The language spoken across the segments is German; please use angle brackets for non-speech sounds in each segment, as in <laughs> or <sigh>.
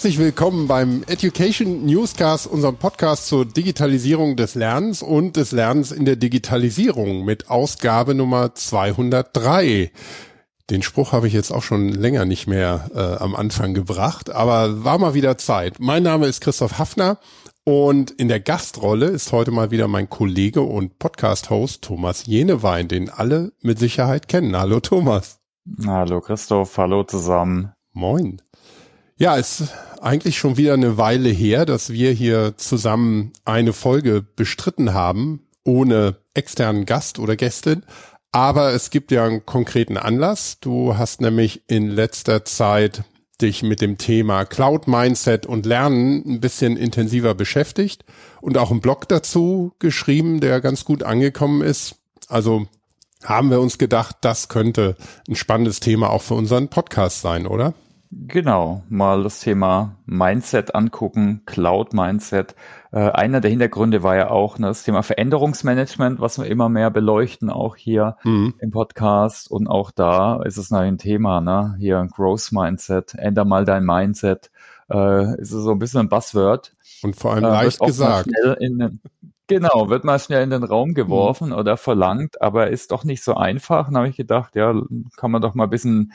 Herzlich willkommen beim Education Newscast, unserem Podcast zur Digitalisierung des Lernens und des Lernens in der Digitalisierung mit Ausgabe Nummer 203. Den Spruch habe ich jetzt auch schon länger nicht mehr äh, am Anfang gebracht, aber war mal wieder Zeit. Mein Name ist Christoph Hafner und in der Gastrolle ist heute mal wieder mein Kollege und Podcast-Host Thomas Jenewein, den alle mit Sicherheit kennen. Hallo Thomas. Hallo Christoph, hallo zusammen. Moin. Ja, ist eigentlich schon wieder eine Weile her, dass wir hier zusammen eine Folge bestritten haben, ohne externen Gast oder Gästin. Aber es gibt ja einen konkreten Anlass. Du hast nämlich in letzter Zeit dich mit dem Thema Cloud Mindset und Lernen ein bisschen intensiver beschäftigt und auch einen Blog dazu geschrieben, der ganz gut angekommen ist. Also haben wir uns gedacht, das könnte ein spannendes Thema auch für unseren Podcast sein, oder? Genau, mal das Thema Mindset angucken, Cloud Mindset. Äh, einer der Hintergründe war ja auch ne, das Thema Veränderungsmanagement, was wir immer mehr beleuchten, auch hier mhm. im Podcast. Und auch da ist es ein Thema, ne? Hier ein Growth Mindset, änder mal dein Mindset. Äh, ist so ein bisschen ein Buzzword. Und vor allem äh, leicht gesagt. In, genau, wird mal schnell in den Raum geworfen mhm. oder verlangt, aber ist doch nicht so einfach. Dann habe ich gedacht, ja, kann man doch mal ein bisschen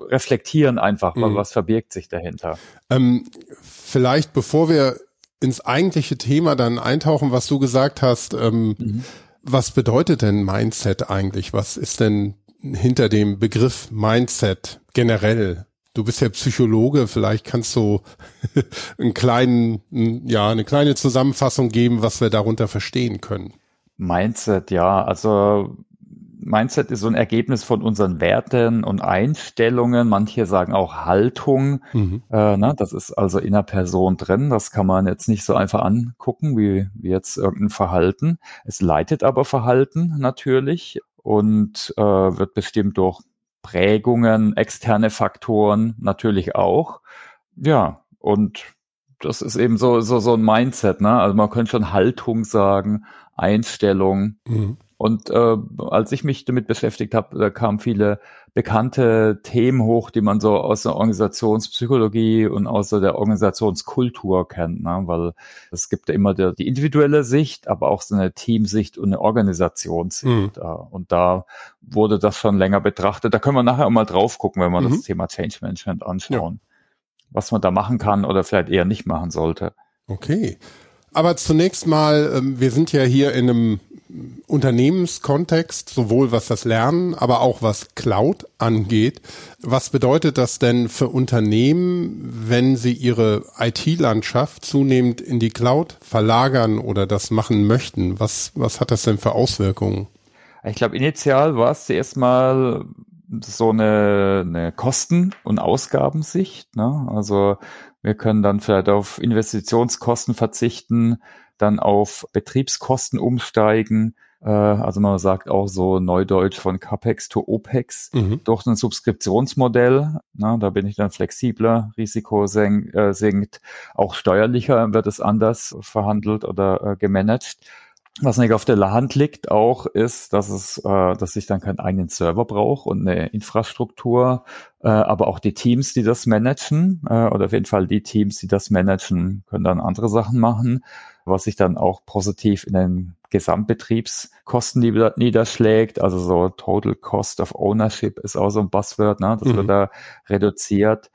reflektieren einfach, mhm. was verbirgt sich dahinter. Ähm, vielleicht bevor wir ins eigentliche Thema dann eintauchen, was du gesagt hast, ähm, mhm. was bedeutet denn Mindset eigentlich? Was ist denn hinter dem Begriff Mindset generell? Du bist ja Psychologe, vielleicht kannst du <laughs> einen kleinen, ja, eine kleine Zusammenfassung geben, was wir darunter verstehen können. Mindset, ja, also Mindset ist so ein Ergebnis von unseren Werten und Einstellungen. Manche sagen auch Haltung. Mhm. Äh, ne? Das ist also in der Person drin. Das kann man jetzt nicht so einfach angucken, wie, wie jetzt irgendein Verhalten. Es leitet aber Verhalten natürlich und äh, wird bestimmt durch Prägungen, externe Faktoren natürlich auch. Ja, und das ist eben so, so, so ein Mindset, ne? Also man könnte schon Haltung sagen, Einstellung. Mhm. Und äh, als ich mich damit beschäftigt habe, da kamen viele bekannte Themen hoch, die man so aus der Organisationspsychologie und aus der Organisationskultur kennt, ne? weil es gibt ja immer die, die individuelle Sicht, aber auch so eine Teamsicht und eine Organisationssicht. Mhm. Und da wurde das schon länger betrachtet. Da können wir nachher auch mal drauf gucken, wenn wir mhm. das Thema Change Management anschauen, ja. was man da machen kann oder vielleicht eher nicht machen sollte. Okay. Aber zunächst mal, ähm, wir sind ja hier in einem Unternehmenskontext, sowohl was das Lernen, aber auch was Cloud angeht. Was bedeutet das denn für Unternehmen, wenn sie ihre IT-Landschaft zunehmend in die Cloud verlagern oder das machen möchten? Was, was hat das denn für Auswirkungen? Ich glaube, initial war es zuerst mal so eine, eine Kosten- und Ausgabensicht. Ne? Also wir können dann vielleicht auf Investitionskosten verzichten, dann auf Betriebskosten umsteigen. Äh, also man sagt auch so Neudeutsch von CAPEX to OPEX mhm. durch ein Subskriptionsmodell. Na, da bin ich dann flexibler, Risiko senkt, äh, sinkt, auch steuerlicher wird es anders verhandelt oder äh, gemanagt. Was nicht auf der Hand liegt auch, ist, dass es, äh, dass ich dann keinen eigenen Server brauche und eine Infrastruktur, äh, aber auch die Teams, die das managen, äh, oder auf jeden Fall die Teams, die das managen, können dann andere Sachen machen was sich dann auch positiv in den Gesamtbetriebskosten niederschlägt. Also so Total Cost of Ownership ist auch so ein Buzzword, ne? das mhm. wird da reduziert.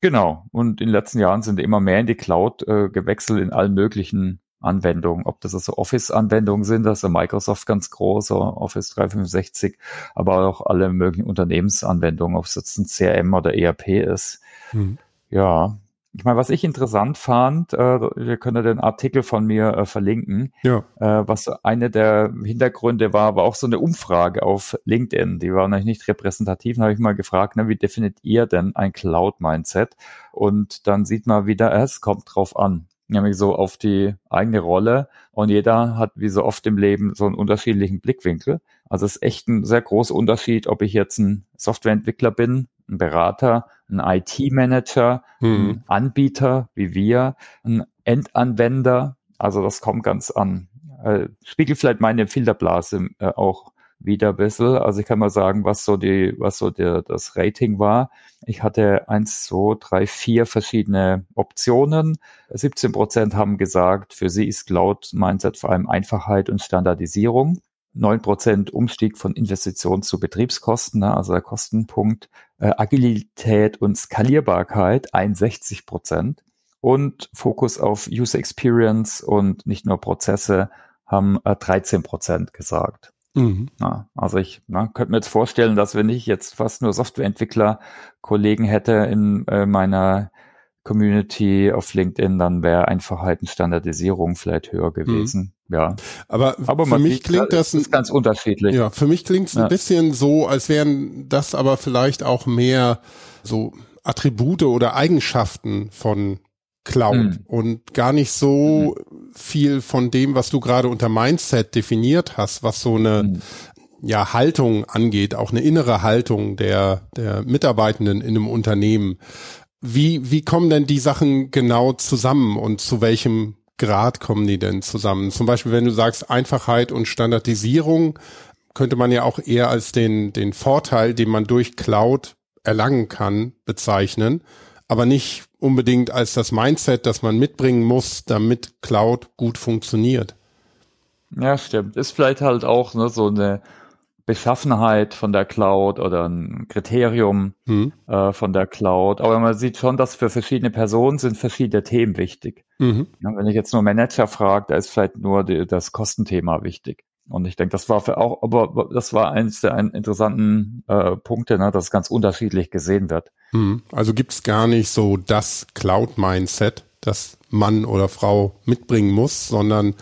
Genau. Und in den letzten Jahren sind immer mehr in die Cloud äh, gewechselt in allen möglichen Anwendungen. Ob das also Office-Anwendungen sind, also Microsoft ganz groß, Office 365, aber auch alle möglichen Unternehmensanwendungen, ob es jetzt ein CRM oder ERP ist. Mhm. Ja, ich meine, was ich interessant fand, äh, wir können den Artikel von mir äh, verlinken, ja. äh, was eine der Hintergründe war, war auch so eine Umfrage auf LinkedIn, die war natürlich nicht repräsentativ, da habe ich mal gefragt, ne, wie definiert ihr denn ein Cloud-Mindset? Und dann sieht man wieder, es kommt drauf an nämlich so auf die eigene Rolle. Und jeder hat, wie so oft im Leben, so einen unterschiedlichen Blickwinkel. Also es ist echt ein sehr großer Unterschied, ob ich jetzt ein Softwareentwickler bin, ein Berater, ein IT-Manager, hm. ein Anbieter wie wir, ein Endanwender. Also das kommt ganz an. Äh, spiegelt vielleicht meine Filterblase äh, auch wieder ein bisschen. Also ich kann mal sagen, was so die, was so der, das Rating war. Ich hatte eins, zwei, drei, vier verschiedene Optionen. 17 Prozent haben gesagt, für sie ist Cloud Mindset vor allem Einfachheit und Standardisierung. 9 Prozent Umstieg von Investitionen zu Betriebskosten, ne, also der Kostenpunkt, äh, Agilität und Skalierbarkeit 61 Prozent und Fokus auf User Experience und nicht nur Prozesse haben äh, 13 Prozent gesagt. Mhm. Ja, also ich na, könnte mir jetzt vorstellen, dass wenn ich jetzt fast nur Softwareentwickler Kollegen hätte in äh, meiner Community auf LinkedIn, dann wäre einfach halt eine Standardisierung vielleicht höher gewesen. Mhm. Ja. Aber, aber für mich klingt das, das ganz unterschiedlich. Ja, für mich klingt es ja. ein bisschen so, als wären das aber vielleicht auch mehr so Attribute oder Eigenschaften von Cloud mhm. und gar nicht so mhm. viel von dem, was du gerade unter Mindset definiert hast, was so eine mhm. ja Haltung angeht, auch eine innere Haltung der der Mitarbeitenden in einem Unternehmen. Wie, wie kommen denn die Sachen genau zusammen und zu welchem Grad kommen die denn zusammen? Zum Beispiel, wenn du sagst Einfachheit und Standardisierung, könnte man ja auch eher als den, den Vorteil, den man durch Cloud erlangen kann, bezeichnen, aber nicht unbedingt als das Mindset, das man mitbringen muss, damit Cloud gut funktioniert. Ja, stimmt. Ist vielleicht halt auch ne, so eine Beschaffenheit von der Cloud oder ein Kriterium mhm. äh, von der Cloud. Aber man sieht schon, dass für verschiedene Personen sind verschiedene Themen wichtig. Mhm. Ja, wenn ich jetzt nur Manager frage, da ist vielleicht nur die, das Kostenthema wichtig. Und ich denke, das war für auch, aber das war eins der interessanten äh, Punkte, ne, dass es ganz unterschiedlich gesehen wird. Mhm. Also gibt es gar nicht so das Cloud-Mindset, das Mann oder Frau mitbringen muss, sondern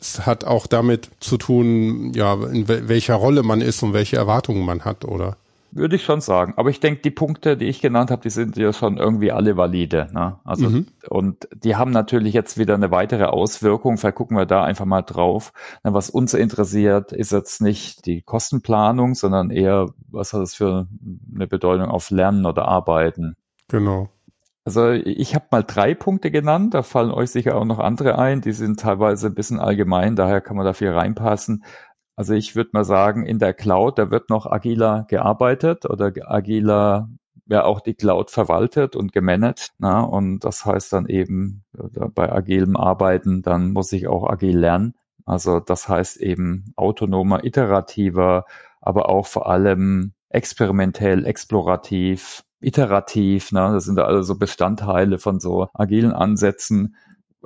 es hat auch damit zu tun, ja, in welcher Rolle man ist und welche Erwartungen man hat, oder? Würde ich schon sagen. Aber ich denke, die Punkte, die ich genannt habe, die sind ja schon irgendwie alle valide. Ne? Also mhm. und die haben natürlich jetzt wieder eine weitere Auswirkung. Vielleicht gucken wir da einfach mal drauf. Was uns interessiert, ist jetzt nicht die Kostenplanung, sondern eher, was hat das für eine Bedeutung auf Lernen oder Arbeiten. Genau. Also ich habe mal drei Punkte genannt, da fallen euch sicher auch noch andere ein, die sind teilweise ein bisschen allgemein, daher kann man da viel reinpassen. Also ich würde mal sagen, in der Cloud, da wird noch agiler gearbeitet oder agiler ja auch die Cloud verwaltet und gemanagt. Na? Und das heißt dann eben bei agilem Arbeiten, dann muss ich auch agil lernen. Also das heißt eben autonomer, iterativer, aber auch vor allem experimentell, explorativ, iterativ. Ne? Das sind da also Bestandteile von so agilen Ansätzen.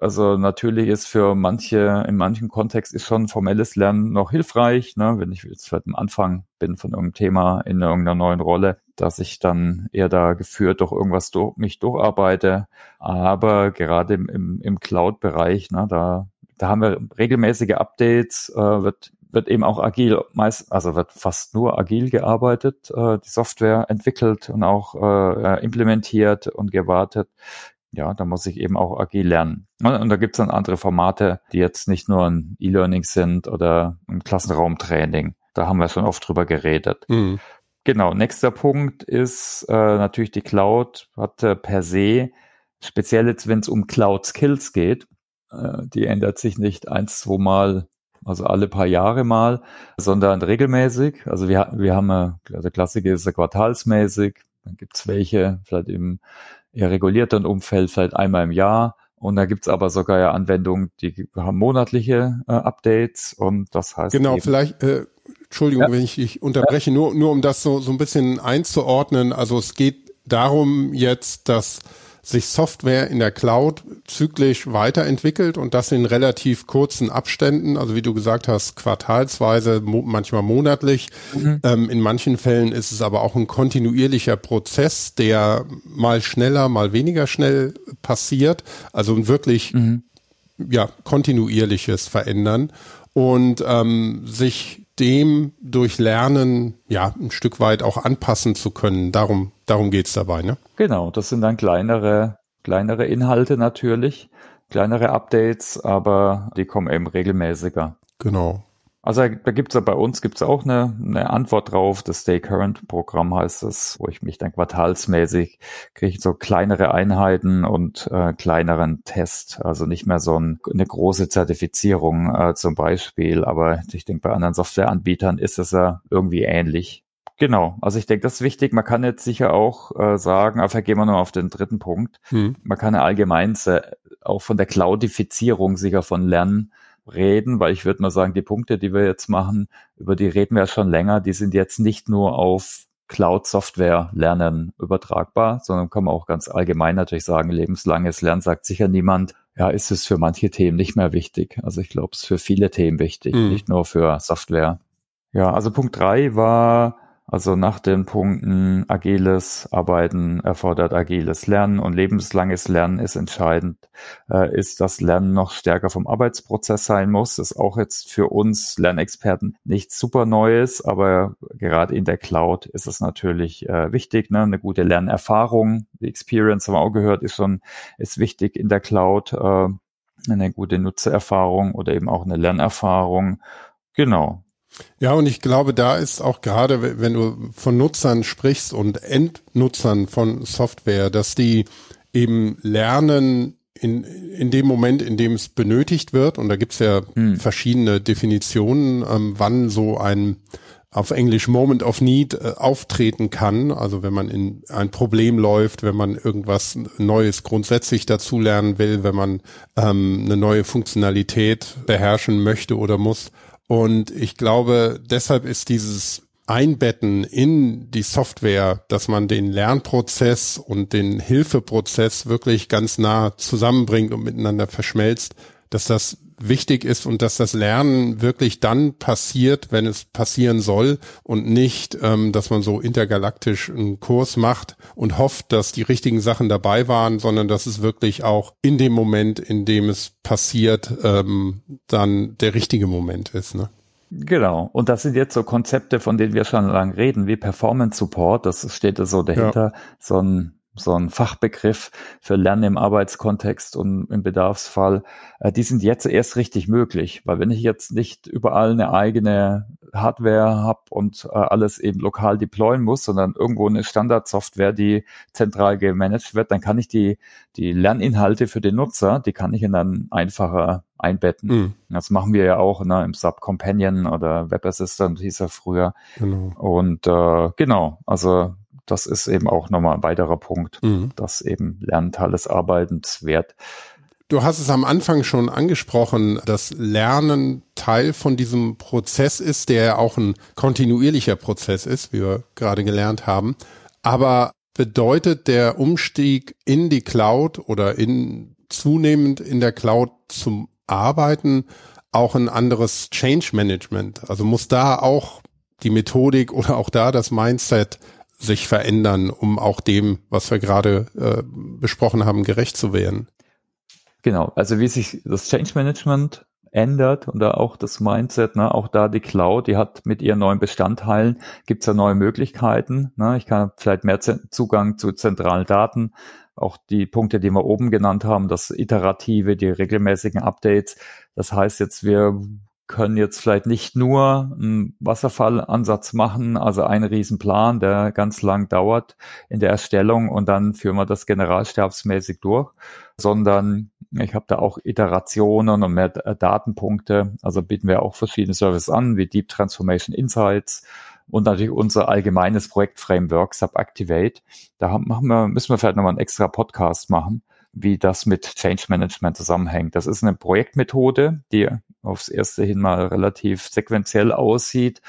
Also natürlich ist für manche, in manchen Kontext ist schon formelles Lernen noch hilfreich, ne? wenn ich jetzt vielleicht am Anfang bin von irgendeinem Thema in irgendeiner neuen Rolle, dass ich dann eher da geführt durch irgendwas durch, mich durcharbeite. Aber gerade im, im, im Cloud-Bereich, ne, da, da haben wir regelmäßige Updates, äh, wird wird eben auch agil, meist, also wird fast nur agil gearbeitet, äh, die Software entwickelt und auch äh, implementiert und gewartet ja, da muss ich eben auch agil lernen. Und da gibt's dann andere Formate, die jetzt nicht nur ein E-Learning sind oder ein Klassenraumtraining. Da haben wir schon oft drüber geredet. Mhm. Genau, nächster Punkt ist äh, natürlich die Cloud hat äh, per se, speziell jetzt, wenn es um Cloud Skills geht, äh, die ändert sich nicht eins, zwei Mal, also alle paar Jahre mal, sondern regelmäßig. Also wir, wir haben, äh, der Klassiker ist ja quartalsmäßig, dann gibt's welche, vielleicht im eher regulierteren Umfeld vielleicht einmal im Jahr. Und da gibt's aber sogar ja Anwendungen, die haben monatliche äh, Updates und das heißt. Genau, vielleicht, äh, Entschuldigung, ja. wenn ich dich unterbreche, ja. nur, nur um das so, so ein bisschen einzuordnen. Also es geht darum jetzt, dass sich Software in der Cloud zyklisch weiterentwickelt und das in relativ kurzen Abständen, also wie du gesagt hast, quartalsweise, mo manchmal monatlich. Mhm. Ähm, in manchen Fällen ist es aber auch ein kontinuierlicher Prozess, der mal schneller, mal weniger schnell passiert. Also ein wirklich mhm. ja kontinuierliches Verändern und ähm, sich dem durch Lernen ja ein Stück weit auch anpassen zu können. Darum, darum geht's dabei, ne? Genau, das sind dann kleinere, kleinere Inhalte natürlich, kleinere Updates, aber die kommen eben regelmäßiger. Genau. Also da gibt's ja bei uns gibt's auch eine, eine Antwort drauf. Das Stay Current Programm heißt es, wo ich mich dann quartalsmäßig kriege so kleinere Einheiten und äh, kleineren Test. Also nicht mehr so ein, eine große Zertifizierung äh, zum Beispiel. Aber ich denke, bei anderen Softwareanbietern ist es ja irgendwie ähnlich. Genau, also ich denke, das ist wichtig. Man kann jetzt sicher auch äh, sagen, aber gehen wir noch auf den dritten Punkt. Hm. Man kann ja allgemein auch von der Cloudifizierung sicher von Lernen reden, weil ich würde mal sagen, die Punkte, die wir jetzt machen, über die reden wir ja schon länger, die sind jetzt nicht nur auf Cloud-Software lernen übertragbar, sondern kann man auch ganz allgemein natürlich sagen, lebenslanges Lernen sagt sicher niemand, ja, ist es für manche Themen nicht mehr wichtig. Also ich glaube, es ist für viele Themen wichtig, mhm. nicht nur für Software. Ja, also Punkt drei war also nach den Punkten agiles Arbeiten erfordert agiles Lernen und lebenslanges Lernen ist entscheidend, äh, ist, dass Lernen noch stärker vom Arbeitsprozess sein muss. Das ist auch jetzt für uns Lernexperten nichts super Neues, aber gerade in der Cloud ist es natürlich äh, wichtig. Ne? Eine gute Lernerfahrung, die Experience haben wir auch gehört, ist schon ist wichtig in der Cloud. Äh, eine gute Nutzererfahrung oder eben auch eine Lernerfahrung. Genau, ja, und ich glaube, da ist auch gerade, wenn du von Nutzern sprichst und Endnutzern von Software, dass die eben lernen in, in dem Moment, in dem es benötigt wird, und da gibt's ja hm. verschiedene Definitionen, ähm, wann so ein auf Englisch Moment of Need äh, auftreten kann. Also wenn man in ein Problem läuft, wenn man irgendwas Neues grundsätzlich dazulernen will, wenn man ähm, eine neue Funktionalität beherrschen möchte oder muss. Und ich glaube, deshalb ist dieses Einbetten in die Software, dass man den Lernprozess und den Hilfeprozess wirklich ganz nah zusammenbringt und miteinander verschmelzt, dass das wichtig ist und dass das Lernen wirklich dann passiert, wenn es passieren soll und nicht, ähm, dass man so intergalaktisch einen Kurs macht und hofft, dass die richtigen Sachen dabei waren, sondern dass es wirklich auch in dem Moment, in dem es passiert, ähm, dann der richtige Moment ist. Ne? Genau. Und das sind jetzt so Konzepte, von denen wir schon lange reden, wie Performance Support. Das steht da so dahinter. Ja. So ein so ein Fachbegriff für Lernen im Arbeitskontext und im Bedarfsfall, äh, die sind jetzt erst richtig möglich, weil wenn ich jetzt nicht überall eine eigene Hardware habe und äh, alles eben lokal deployen muss, sondern irgendwo eine Standardsoftware, die zentral gemanagt wird, dann kann ich die, die Lerninhalte für den Nutzer, die kann ich in dann einfacher einbetten. Mhm. Das machen wir ja auch ne, im Sub Companion oder Web Assistant hieß er früher. Genau. Und äh, genau, also das ist eben auch nochmal ein weiterer Punkt, mhm. dass eben Lernteil des Arbeitens wert. Du hast es am Anfang schon angesprochen, dass Lernen Teil von diesem Prozess ist, der ja auch ein kontinuierlicher Prozess ist, wie wir gerade gelernt haben. Aber bedeutet der Umstieg in die Cloud oder in zunehmend in der Cloud zum Arbeiten auch ein anderes Change Management? Also muss da auch die Methodik oder auch da das Mindset sich verändern, um auch dem, was wir gerade äh, besprochen haben, gerecht zu werden. Genau, also wie sich das Change Management ändert und auch das Mindset, ne, auch da die Cloud, die hat mit ihren neuen Bestandteilen, gibt's ja neue Möglichkeiten. Ne, ich kann vielleicht mehr Zugang zu zentralen Daten, auch die Punkte, die wir oben genannt haben, das Iterative, die regelmäßigen Updates. Das heißt jetzt, wir können jetzt vielleicht nicht nur einen Wasserfallansatz machen, also einen Riesenplan, der ganz lang dauert in der Erstellung und dann führen wir das generalstabsmäßig durch, sondern ich habe da auch Iterationen und mehr Datenpunkte. Also bieten wir auch verschiedene Services an, wie Deep Transformation Insights und natürlich unser allgemeines Projektframework Subactivate. Da machen wir, müssen wir vielleicht nochmal einen extra Podcast machen wie das mit Change Management zusammenhängt. Das ist eine Projektmethode, die aufs erste hin mal relativ sequenziell aussieht.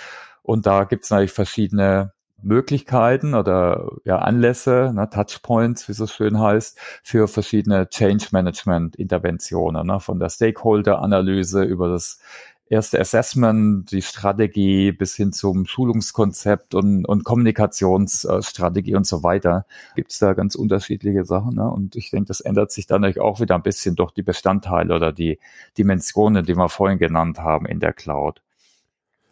Und da gibt es natürlich verschiedene Möglichkeiten oder ja, Anlässe, ne, Touchpoints, wie es so schön heißt, für verschiedene Change Management Interventionen, ne, von der Stakeholder Analyse über das erste Assessment, die Strategie bis hin zum Schulungskonzept und, und Kommunikationsstrategie und so weiter. Gibt es da ganz unterschiedliche Sachen. Ne? Und ich denke, das ändert sich dann natürlich auch wieder ein bisschen durch die Bestandteile oder die Dimensionen, die wir vorhin genannt haben in der Cloud.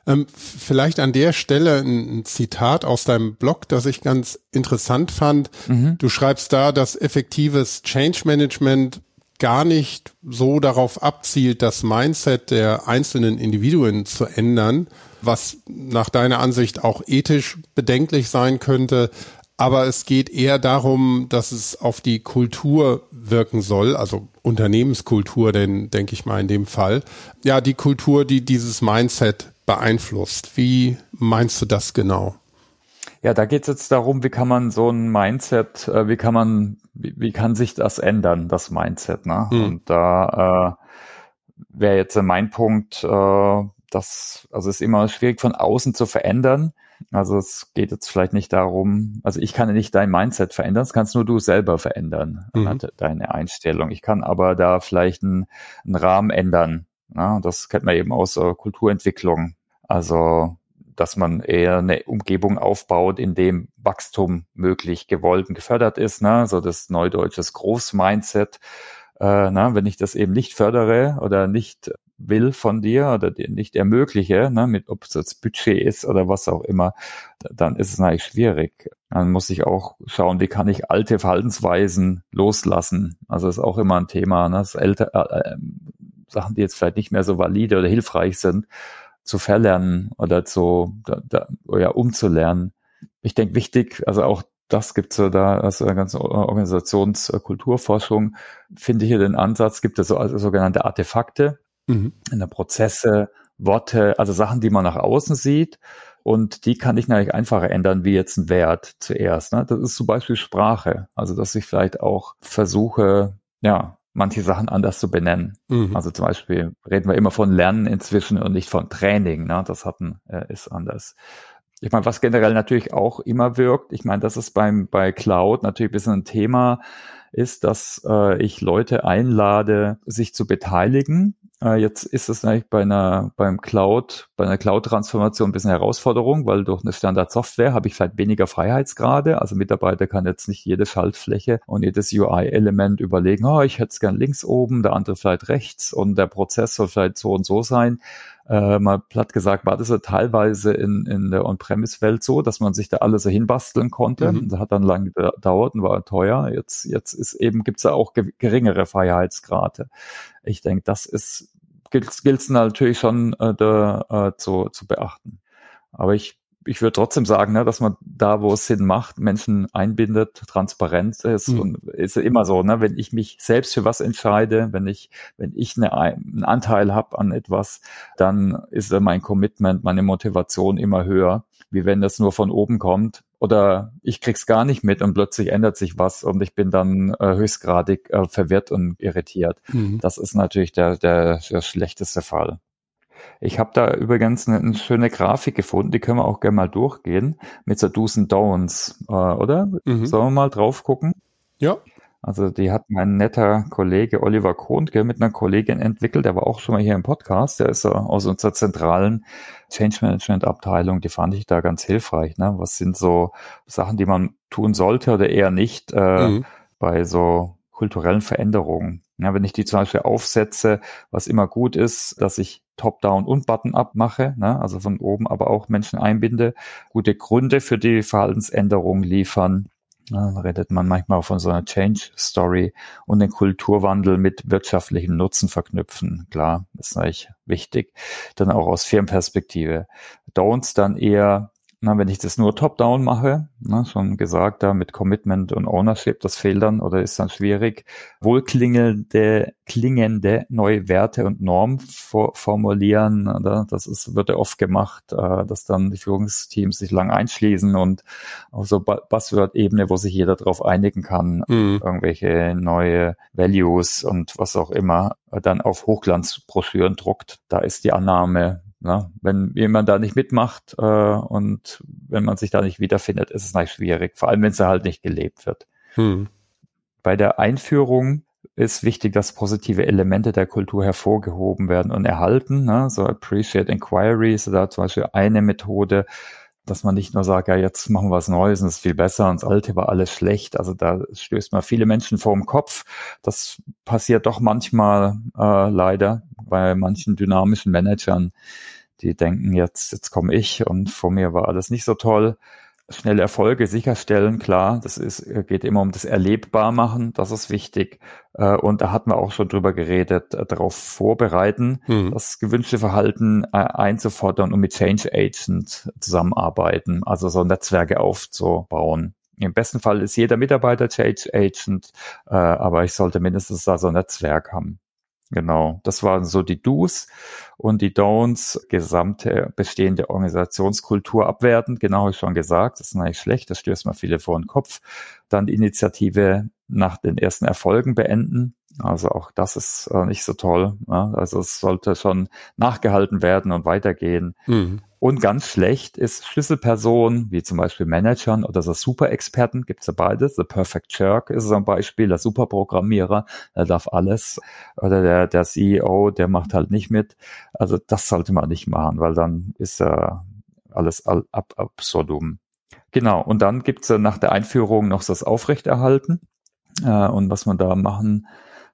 Ähm, vielleicht an der Stelle ein, ein, Zitat aus deinem Blog, das ich ganz interessant fand. Mhm. Du schreibst da, dass effektives Change Management gar nicht so darauf abzielt, das Mindset der einzelnen Individuen zu ändern, was nach deiner Ansicht auch ethisch bedenklich sein könnte. Aber es geht eher darum, dass es auf die Kultur wirken soll, also Unternehmenskultur, denn denke ich mal in dem Fall. Ja, die Kultur, die dieses Mindset beeinflusst. Wie meinst du das genau? Ja, da geht es jetzt darum, wie kann man so ein Mindset, äh, wie kann man, wie, wie, kann sich das ändern, das Mindset, ne? Mhm. Und da äh, wäre jetzt mein Punkt, äh, dass, also es ist immer schwierig von außen zu verändern. Also es geht jetzt vielleicht nicht darum, also ich kann nicht dein Mindset verändern, das kannst nur du selber verändern, mhm. deine Einstellung. Ich kann aber da vielleicht einen, einen Rahmen ändern. Ne? Das kennt man eben aus äh, Kulturentwicklung. Also dass man eher eine Umgebung aufbaut, in dem Wachstum möglich gewollt und gefördert ist, ne? so das neudeutsches Groß-Mindset. Äh, na, wenn ich das eben nicht fördere oder nicht will von dir oder dir nicht ermögliche, ne, mit ob es jetzt Budget ist oder was auch immer, dann ist es natürlich schwierig. Dann muss ich auch schauen, wie kann ich alte Verhaltensweisen loslassen. Also ist auch immer ein Thema, ne, das älter, äh, äh, Sachen, die jetzt vielleicht nicht mehr so valide oder hilfreich sind, zu verlernen oder zu da, da, ja, umzulernen. Ich denke wichtig, also auch das gibt es ja da, also ganze Organisationskulturforschung, finde ich hier den Ansatz, gibt es so also sogenannte Artefakte, mhm. in der Prozesse, Worte, also Sachen, die man nach außen sieht. Und die kann ich natürlich einfacher ändern, wie jetzt ein Wert zuerst. Ne? Das ist zum Beispiel Sprache. Also, dass ich vielleicht auch versuche, ja, manche Sachen anders zu benennen. Mhm. Also zum Beispiel reden wir immer von Lernen inzwischen und nicht von Training. Ne? Das hatten äh, ist anders. Ich meine, was generell natürlich auch immer wirkt, ich meine, das ist beim bei Cloud natürlich ein bisschen ein Thema, ist, dass äh, ich Leute einlade, sich zu beteiligen äh, jetzt ist es eigentlich bei einer, beim Cloud, bei einer Cloud-Transformation ein bisschen Herausforderung, weil durch eine Standard-Software habe ich vielleicht weniger Freiheitsgrade. Also Mitarbeiter kann jetzt nicht jede Schaltfläche und jedes UI-Element überlegen, oh, ich hätte es gern links oben, der andere vielleicht rechts und der Prozess soll vielleicht so und so sein äh, mal platt gesagt, war das ja teilweise in, in der On-Premise-Welt so, dass man sich da alles so hinbasteln konnte. Mhm. Das hat dann lange gedauert und war teuer. Jetzt, jetzt ist eben, gibt's ja auch geringere Freiheitsgrade. Ich denke, das ist, gilt es natürlich schon äh, da, äh, zu, zu beachten. Aber ich ich würde trotzdem sagen, ne, dass man da, wo es Sinn macht, Menschen einbindet, transparent ist mhm. und ist immer so, ne, wenn ich mich selbst für was entscheide, wenn ich, wenn ich eine, einen Anteil habe an etwas, dann ist mein Commitment, meine Motivation immer höher, wie wenn das nur von oben kommt oder ich krieg's gar nicht mit und plötzlich ändert sich was und ich bin dann äh, höchstgradig äh, verwirrt und irritiert. Mhm. Das ist natürlich der, der, der schlechteste Fall. Ich habe da übrigens eine, eine, schöne Grafik gefunden, die können wir auch gerne mal durchgehen mit so Do's and Don'ts, äh, oder? Mhm. Sollen wir mal drauf gucken? Ja. Also die hat mein netter Kollege Oliver Kohnke mit einer Kollegin entwickelt, der war auch schon mal hier im Podcast, der ist aus unserer zentralen Change Management Abteilung, die fand ich da ganz hilfreich. Ne? Was sind so Sachen, die man tun sollte oder eher nicht äh, mhm. bei so kulturellen Veränderungen? Ja, wenn ich die zum Beispiel aufsetze, was immer gut ist, dass ich Top-Down und Button-Up mache, ne, also von oben aber auch Menschen einbinde, gute Gründe für die Verhaltensänderung liefern. Ja, da redet man manchmal auch von so einer Change-Story und den Kulturwandel mit wirtschaftlichem Nutzen verknüpfen. Klar, ist eigentlich wichtig. Dann auch aus Firmenperspektive. Don'ts dann eher na, wenn ich das nur top-down mache, na, schon gesagt, da mit Commitment und Ownership, das fehlt dann oder ist dann schwierig. Wohlklingende, klingende neue Werte und Normen for formulieren, oder? das ist, wird ja oft gemacht, äh, dass dann die Führungsteams sich lang einschließen und auf so Buzzword-Ebene, wo sich jeder darauf einigen kann, mhm. irgendwelche neue Values und was auch immer, dann auf Hochglanzbroschüren druckt. Da ist die Annahme, Ne? Wenn jemand da nicht mitmacht äh, und wenn man sich da nicht wiederfindet, ist es natürlich schwierig, vor allem wenn es halt nicht gelebt wird. Hm. Bei der Einführung ist wichtig, dass positive Elemente der Kultur hervorgehoben werden und erhalten. Ne? So Appreciate Inquiry ist da zum Beispiel eine Methode, dass man nicht nur sagt, ja, jetzt machen wir was Neues und es ist viel besser und das Alte war alles schlecht. Also da stößt man viele Menschen vor dem Kopf. Das passiert doch manchmal äh, leider bei manchen dynamischen Managern, die denken, jetzt, jetzt komme ich und vor mir war alles nicht so toll. schnelle Erfolge sicherstellen, klar, das ist, geht immer um das Erlebbar machen, das ist wichtig. Äh, und da hatten wir auch schon drüber geredet, äh, darauf vorbereiten, mhm. das gewünschte Verhalten äh, einzufordern und mit Change Agent zusammenarbeiten, also so Netzwerke aufzubauen. Im besten Fall ist jeder Mitarbeiter Change Agent, aber ich sollte mindestens da so ein Netzwerk haben. Genau, das waren so die Do's und die Don'ts, gesamte bestehende Organisationskultur abwerten, genau habe ich schon gesagt, das ist eigentlich schlecht, das stößt mal viele vor den Kopf. Dann die Initiative nach den ersten Erfolgen beenden, also auch das ist äh, nicht so toll. Ne? Also es sollte schon nachgehalten werden und weitergehen. Mhm. Und ganz schlecht ist Schlüsselpersonen, wie zum Beispiel Managern oder so Superexperten, gibt's ja beides. The Perfect Jerk ist so ein Beispiel, der Superprogrammierer, der darf alles. Oder der, der CEO, der macht halt nicht mit. Also das sollte man nicht machen, weil dann ist äh, alles ab absurdum. Genau, und dann gibt's äh, nach der Einführung noch das Aufrechterhalten. Äh, und was man da machen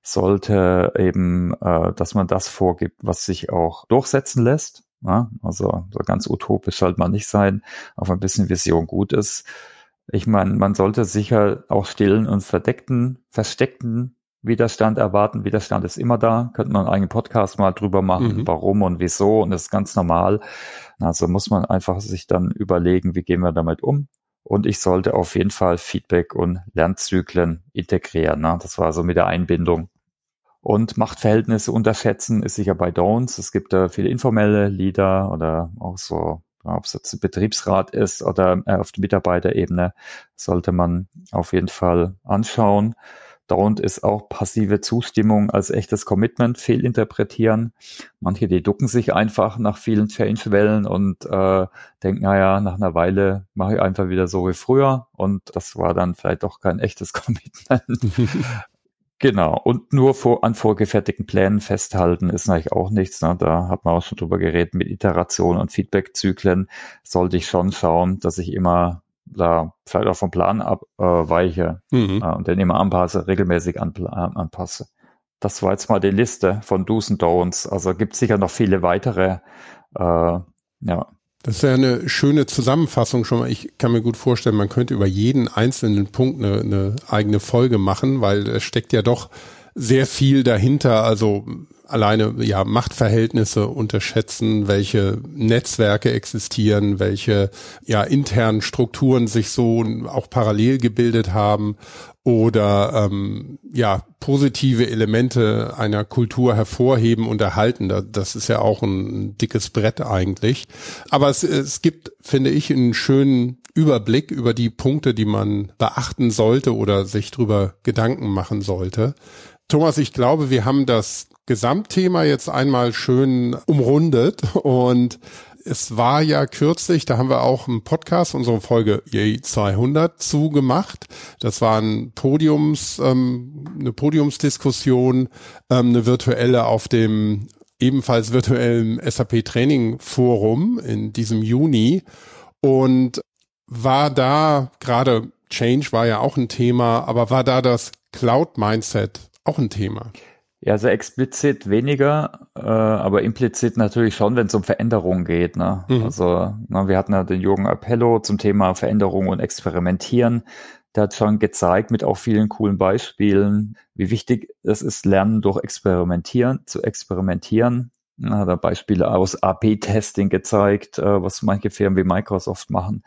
sollte, eben, äh, dass man das vorgibt, was sich auch durchsetzen lässt ja, also so ganz utopisch sollte man nicht sein, auch ein bisschen Vision gut ist. Ich meine, man sollte sicher auch stillen und verdeckten, versteckten Widerstand erwarten. Widerstand ist immer da. Könnte man einen eigenen Podcast mal drüber machen, mhm. warum und wieso. Und das ist ganz normal. Also muss man einfach sich dann überlegen, wie gehen wir damit um. Und ich sollte auf jeden Fall Feedback und Lernzyklen integrieren. Ne? Das war so mit der Einbindung. Und Machtverhältnisse unterschätzen ist sicher bei Don'ts. Es gibt da viele informelle Leader oder auch so, ob es jetzt Betriebsrat ist oder äh, auf der Mitarbeiterebene, sollte man auf jeden Fall anschauen. Don't ist auch passive Zustimmung als echtes Commitment fehlinterpretieren. Manche, die ducken sich einfach nach vielen Change-Wellen und äh, denken, naja, nach einer Weile mache ich einfach wieder so wie früher. Und das war dann vielleicht doch kein echtes <laughs> Commitment. <laughs> Genau. Und nur vor, an vorgefertigten Plänen festhalten ist eigentlich auch nichts. Ne? Da hat man auch schon drüber geredet mit Iteration und Feedbackzyklen. Sollte ich schon schauen, dass ich immer da vielleicht auch vom Plan abweiche äh, mhm. äh, und den immer anpasse, regelmäßig an, äh, anpasse. Das war jetzt mal die Liste von Do's und Don'ts. Also gibt sicher noch viele weitere. Äh, ja. Das ist ja eine schöne Zusammenfassung schon mal. Ich kann mir gut vorstellen, man könnte über jeden einzelnen Punkt eine, eine eigene Folge machen, weil es steckt ja doch sehr viel dahinter. Also alleine ja Machtverhältnisse unterschätzen, welche Netzwerke existieren, welche ja internen Strukturen sich so auch parallel gebildet haben oder ähm, ja positive Elemente einer Kultur hervorheben und erhalten. Das ist ja auch ein dickes Brett eigentlich. Aber es, es gibt, finde ich, einen schönen Überblick über die Punkte, die man beachten sollte oder sich drüber Gedanken machen sollte. Thomas, ich glaube, wir haben das Gesamtthema jetzt einmal schön umrundet und es war ja kürzlich, da haben wir auch einen Podcast, unsere Folge Yay 200 zugemacht. Das war ein Podiums, ähm, eine Podiumsdiskussion, ähm, eine virtuelle auf dem ebenfalls virtuellen SAP Training Forum in diesem Juni und war da gerade Change war ja auch ein Thema, aber war da das Cloud Mindset auch ein Thema? Ja, also explizit weniger, äh, aber implizit natürlich schon, wenn es um Veränderungen geht. Ne? Mhm. Also na, wir hatten ja den Jürgen Appello zum Thema Veränderung und Experimentieren. Der hat schon gezeigt mit auch vielen coolen Beispielen, wie wichtig es ist, Lernen durch Experimentieren, zu experimentieren. Er hat er Beispiele aus AP-Testing gezeigt, äh, was manche Firmen wie Microsoft machen.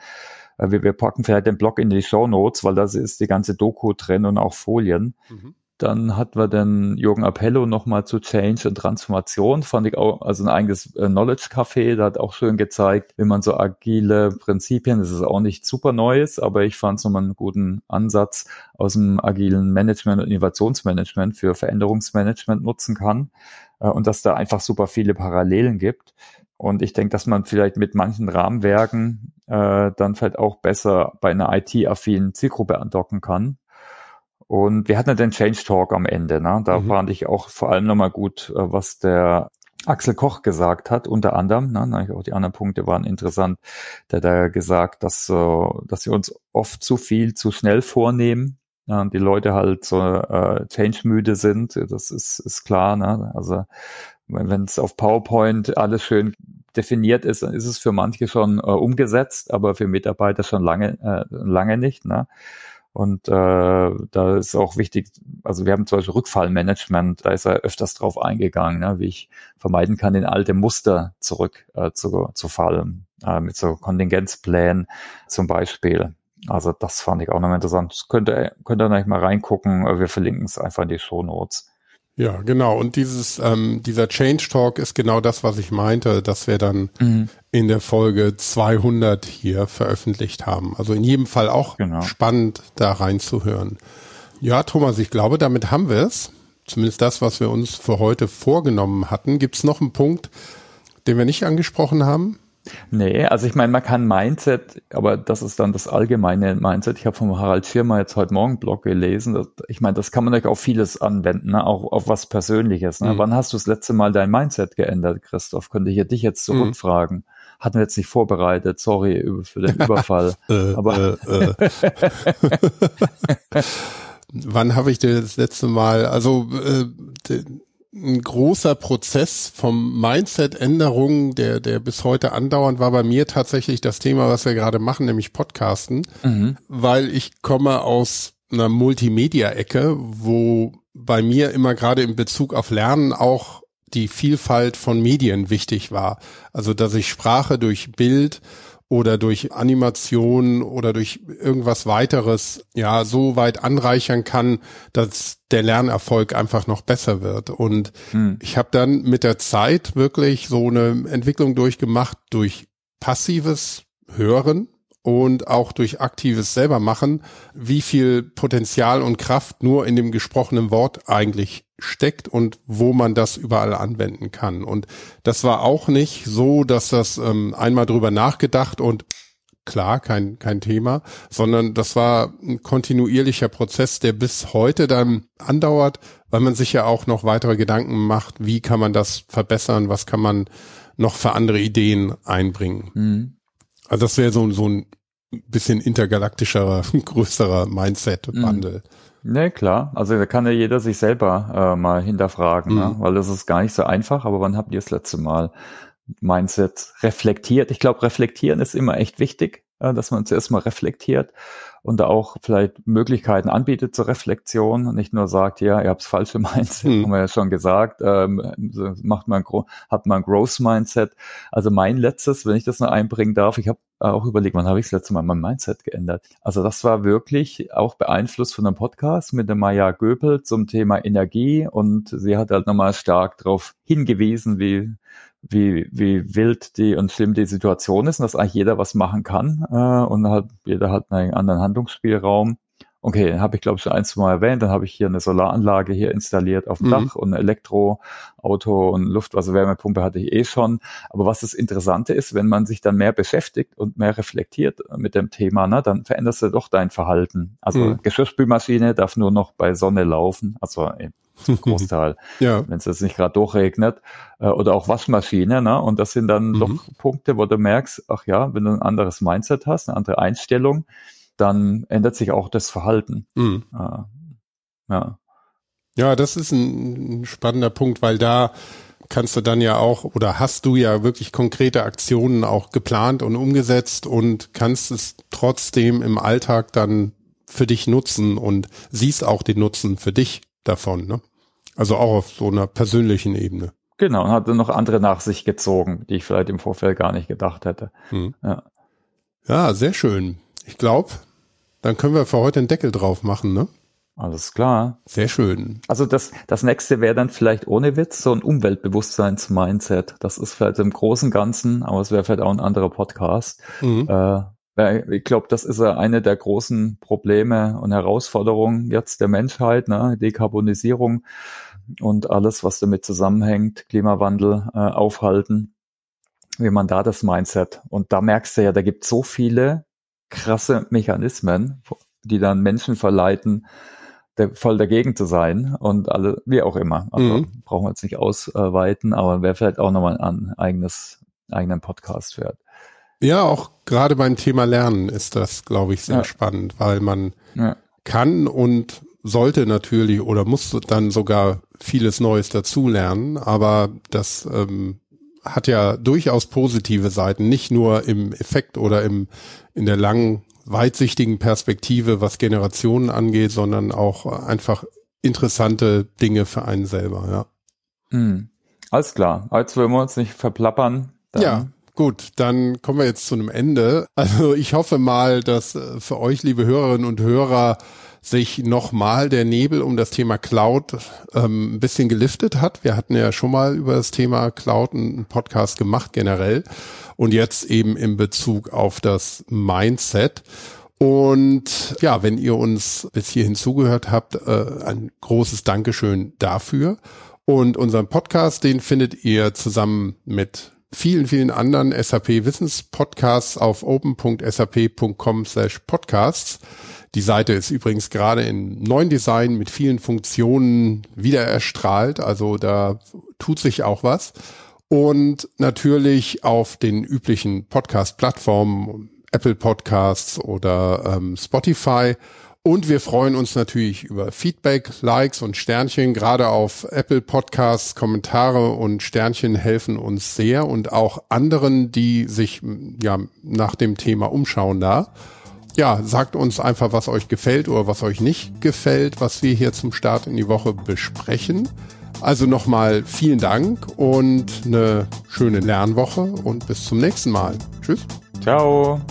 Äh, wir, wir packen vielleicht den Blog in die Show Notes, weil da ist die ganze Doku drin und auch Folien. Mhm. Dann hatten wir den Jürgen Appello nochmal zu Change und Transformation, fand ich auch, also ein eigenes äh, Knowledge Café, da hat auch schön gezeigt, wie man so agile Prinzipien, das ist auch nicht super Neues, aber ich fand es nochmal einen guten Ansatz aus dem agilen Management und Innovationsmanagement für Veränderungsmanagement nutzen kann äh, und dass da einfach super viele Parallelen gibt. Und ich denke, dass man vielleicht mit manchen Rahmenwerken äh, dann vielleicht auch besser bei einer IT-affinen Zielgruppe andocken kann und wir hatten ja den Change Talk am Ende. Ne? Da mhm. fand ich auch vor allem nochmal gut, äh, was der Axel Koch gesagt hat, unter anderem, ne, auch die anderen Punkte waren interessant, der hat da gesagt, dass, äh, dass wir uns oft zu viel zu schnell vornehmen, ja, und die Leute halt so äh, change-müde sind, das ist, ist klar. Ne? Also wenn es auf PowerPoint alles schön definiert ist, ist es für manche schon äh, umgesetzt, aber für Mitarbeiter schon lange, äh, lange nicht. Ne? Und äh, da ist auch wichtig, also wir haben zum Beispiel Rückfallmanagement, da ist er öfters drauf eingegangen, ne, wie ich vermeiden kann, in alte Muster zurück äh, zu, zu fallen, äh, mit so Kontingenzplänen zum Beispiel. Also das fand ich auch noch interessant. Das könnt ihr, könnt ihr nicht mal reingucken. Wir verlinken es einfach in die Show Notes. Ja, genau. Und dieses, ähm, dieser Change Talk ist genau das, was ich meinte, dass wir dann mhm. in der Folge 200 hier veröffentlicht haben. Also in jedem Fall auch genau. spannend, da reinzuhören. Ja, Thomas, ich glaube, damit haben wir es. Zumindest das, was wir uns für heute vorgenommen hatten. Gibt es noch einen Punkt, den wir nicht angesprochen haben? Nee, also ich meine, man kann Mindset, aber das ist dann das allgemeine Mindset. Ich habe vom Harald Schirmer jetzt heute Morgen Blog gelesen. Das, ich meine, das kann man euch auf vieles anwenden, ne? auch auf was Persönliches. Ne? Mhm. Wann hast du das letzte Mal dein Mindset geändert, Christoph? Könnte ich dich jetzt mhm. zurückfragen. Mhm. Hatten wir jetzt nicht vorbereitet, sorry für den <laughs> Überfall. äh, aber äh, äh. <laughs> Wann habe ich dir das letzte Mal, also äh, ein großer Prozess vom Mindset-Änderung, der, der bis heute andauernd war bei mir tatsächlich das Thema, was wir gerade machen, nämlich Podcasten, mhm. weil ich komme aus einer Multimedia-Ecke, wo bei mir immer gerade in Bezug auf Lernen auch die Vielfalt von Medien wichtig war. Also, dass ich Sprache durch Bild oder durch Animation oder durch irgendwas weiteres ja so weit anreichern kann, dass der Lernerfolg einfach noch besser wird. Und hm. ich habe dann mit der Zeit wirklich so eine Entwicklung durchgemacht durch passives Hören und auch durch aktives selber machen, wie viel Potenzial und Kraft nur in dem gesprochenen Wort eigentlich steckt und wo man das überall anwenden kann. Und das war auch nicht so, dass das ähm, einmal drüber nachgedacht und klar, kein, kein Thema, sondern das war ein kontinuierlicher Prozess, der bis heute dann andauert, weil man sich ja auch noch weitere Gedanken macht, wie kann man das verbessern, was kann man noch für andere Ideen einbringen. Mhm. Also das wäre so, so ein bisschen intergalaktischerer, <laughs> größerer Mindset-Wandel. Mhm. Ne, klar. Also da kann ja jeder sich selber äh, mal hinterfragen, ne? mhm. ne? weil das ist gar nicht so einfach. Aber wann habt ihr das letzte Mal Mindset reflektiert? Ich glaube, reflektieren ist immer echt wichtig, äh, dass man zuerst mal reflektiert und da auch vielleicht Möglichkeiten anbietet zur Reflexion und nicht nur sagt, ja, ihr habt das falsche Mindset, hm. haben wir ja schon gesagt, ähm, macht man hat man ein Growth Mindset. Also mein letztes, wenn ich das noch einbringen darf, ich habe auch überlegt, wann habe ich das letzte Mal mein Mindset geändert? Also das war wirklich auch beeinflusst von einem Podcast mit der Maya Göpel zum Thema Energie und sie hat halt nochmal stark darauf hingewiesen, wie wie, wie wild die und schlimm die Situation ist und dass eigentlich jeder was machen kann äh, und halt, jeder hat einen anderen Handlungsspielraum. Okay, den habe ich glaube ich schon ein, zwei Mal erwähnt. Dann habe ich hier eine Solaranlage hier installiert auf dem mhm. Dach und ein Elektroauto und Luftwasserwärmepumpe hatte ich eh schon. Aber was das Interessante ist, wenn man sich dann mehr beschäftigt und mehr reflektiert mit dem Thema, ne, dann veränderst du doch dein Verhalten. Also mhm. Geschirrspülmaschine darf nur noch bei Sonne laufen, also zum Großteil, <laughs> ja. wenn es jetzt nicht gerade durchregnet, äh, oder auch Waschmaschine, ne? Und das sind dann mhm. doch Punkte, wo du merkst, ach ja, wenn du ein anderes Mindset hast, eine andere Einstellung, dann ändert sich auch das Verhalten. Mhm. Äh, ja. Ja, das ist ein spannender Punkt, weil da kannst du dann ja auch oder hast du ja wirklich konkrete Aktionen auch geplant und umgesetzt und kannst es trotzdem im Alltag dann für dich nutzen und siehst auch den Nutzen für dich davon, ne? Also auch auf so einer persönlichen Ebene. Genau, und hat dann noch andere nach sich gezogen, die ich vielleicht im Vorfeld gar nicht gedacht hätte. Hm. Ja. ja, sehr schön. Ich glaube, dann können wir für heute einen Deckel drauf machen, ne? Alles klar. Sehr schön. Also das, das nächste wäre dann vielleicht ohne Witz so ein Umweltbewusstseins-Mindset. Das ist vielleicht im großen Ganzen, aber es wäre vielleicht auch ein anderer Podcast. Mhm. Äh, ich glaube, das ist ja eine der großen Probleme und Herausforderungen jetzt der Menschheit, ne? Dekarbonisierung und alles, was damit zusammenhängt, Klimawandel äh, aufhalten, wie man da das Mindset. Und da merkst du ja, da gibt so viele krasse Mechanismen, die dann Menschen verleiten, der, voll dagegen zu sein und alle, wie auch immer. Also mhm. brauchen wir jetzt nicht ausweiten, aber wäre vielleicht auch nochmal ein eigenes, eigenen Podcast wert. Ja, auch gerade beim Thema Lernen ist das, glaube ich, sehr ja. spannend, weil man ja. kann und sollte natürlich oder muss dann sogar vieles Neues dazulernen, aber das ähm, hat ja durchaus positive Seiten, nicht nur im Effekt oder im, in der langen, weitsichtigen Perspektive, was Generationen angeht, sondern auch einfach interessante Dinge für einen selber, ja. Hm. Alles klar. Als wollen wir uns nicht verplappern. ja. Gut, dann kommen wir jetzt zu einem Ende. Also ich hoffe mal, dass äh, für euch, liebe Hörerinnen und Hörer, sich nochmal der Nebel um das Thema Cloud ähm, ein bisschen geliftet hat. Wir hatten ja schon mal über das Thema Cloud einen Podcast gemacht generell und jetzt eben in Bezug auf das Mindset. Und ja, wenn ihr uns bis hierhin zugehört habt, äh, ein großes Dankeschön dafür. Und unseren Podcast, den findet ihr zusammen mit vielen, vielen anderen SAP Wissenspodcasts auf open.sap.com slash podcasts. Die Seite ist übrigens gerade in neuen Design mit vielen Funktionen wieder erstrahlt. Also da tut sich auch was. Und natürlich auf den üblichen Podcast-Plattformen, Apple Podcasts oder ähm, Spotify und wir freuen uns natürlich über Feedback, Likes und Sternchen. Gerade auf Apple Podcasts, Kommentare und Sternchen helfen uns sehr und auch anderen, die sich ja nach dem Thema umschauen da. Ja, sagt uns einfach, was euch gefällt oder was euch nicht gefällt, was wir hier zum Start in die Woche besprechen. Also nochmal vielen Dank und eine schöne Lernwoche und bis zum nächsten Mal. Tschüss. Ciao.